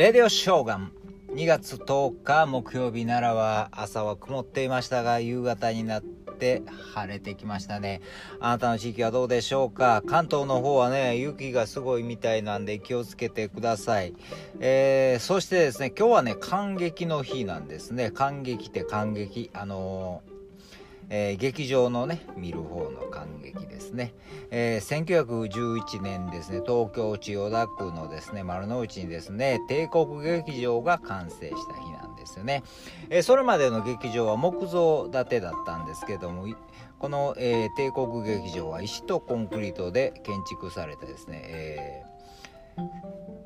レディオショーガン。2月10日木曜日奈良は朝は曇っていましたが夕方になって晴れてきましたね。あなたの地域はどうでしょうか？関東の方はね雪がすごいみたいなんで気をつけてください、えー、そしてですね今日はね感激の日なんですね。感激って感激。あのーえー、劇場のね見る方の感激ですね、えー、1911年ですね東京千代田区のですね丸の内にですね帝国劇場が完成した日なんですよね、えー、それまでの劇場は木造建てだったんですけどもこの、えー、帝国劇場は石とコンクリートで建築されたですね、えー、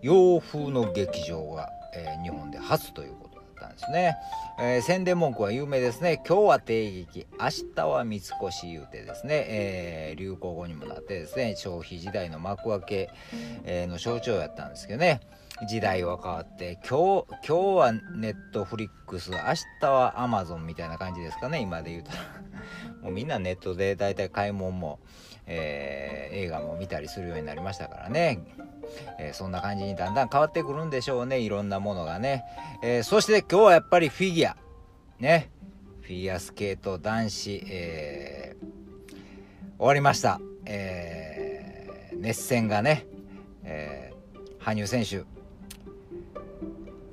洋風の劇場が、えー、日本で初ということですね、えー、宣伝文句は有名ですね。今日は帝劇明日は三越言うてですね、えー、流行語にもなってですね。消費時代の幕開け、の象徴やったんですけどね。時代は変わって今日今日はネットフリックス。明日はアマゾンみたいな感じですかね。今で言うと。もうみんなネットで大体買い物も、えー、映画も見たりするようになりましたからね。えー、そんな感じにだんだん変わってくるんでしょうね。いろんなものがね、えー、そして今はやっぱりフィギュア。ね。フィギュアスケート男子、えー、終わりました、え熱戦がね、え羽生選手。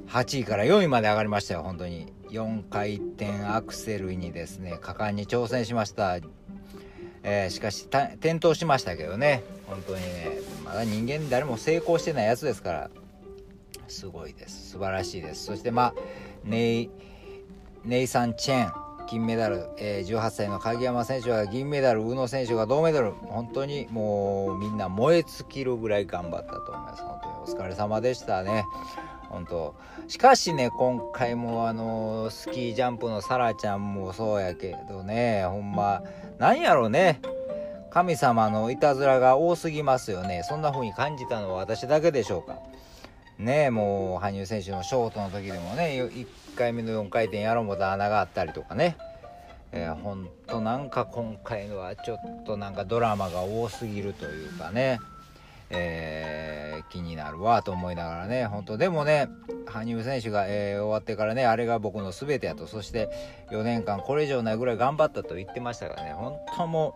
8位から4位まで上がりましたよ本当に。4回転アクセルにですね果敢に挑戦しました。えー、しかし転倒しましたけどね。本当にねまだ人間誰も成功してないやつですから。すごいです。素晴らしいです。そしてまあネイネイサン・チェン金メダル、えー、18歳の鍵山選手は銀メダル宇野選手が銅メダル。本当にもうみんな燃え尽きるぐらい頑張ったと思います。本当にお疲れ様でしたね。本当。しかしね今回もあのスキージャンプのサラちゃんもそうやけどねほんまなんやろうね。神様のいたずらが多すぎますよね。そんな風に感じたのは私だけでしょうか。ねもう羽生選手のショートの時でもね1回目の4回転やろうもと穴があったりとかね。えー、ほんとなんか今回のはちょっとなんかドラマが多すぎるというかね。えー、気になるわと思いながらね。本当でもね羽生選手が、えー、終わってからねあれが僕の全てやと。そして4年間これ以上ないぐらい頑張ったと言ってましたからね。本当も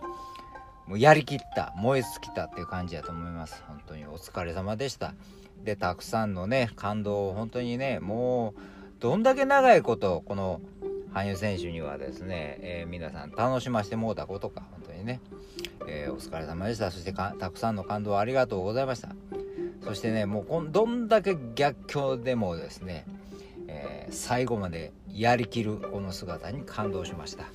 うもうやりきった燃え尽きたっていう感じやと思います。本当にお疲れ様でした。でたくさんのね感動を本当にねもうどんだけ長いことこの羽生選手にはですね、えー、皆さん楽しませてもうたことか本当にねえー、お疲れ様でした。そしてたくさんの感動ありがとうございました。そしてねもうこんどんだけ逆境でもですね、えー、最後までやりきるこの姿に感動しました。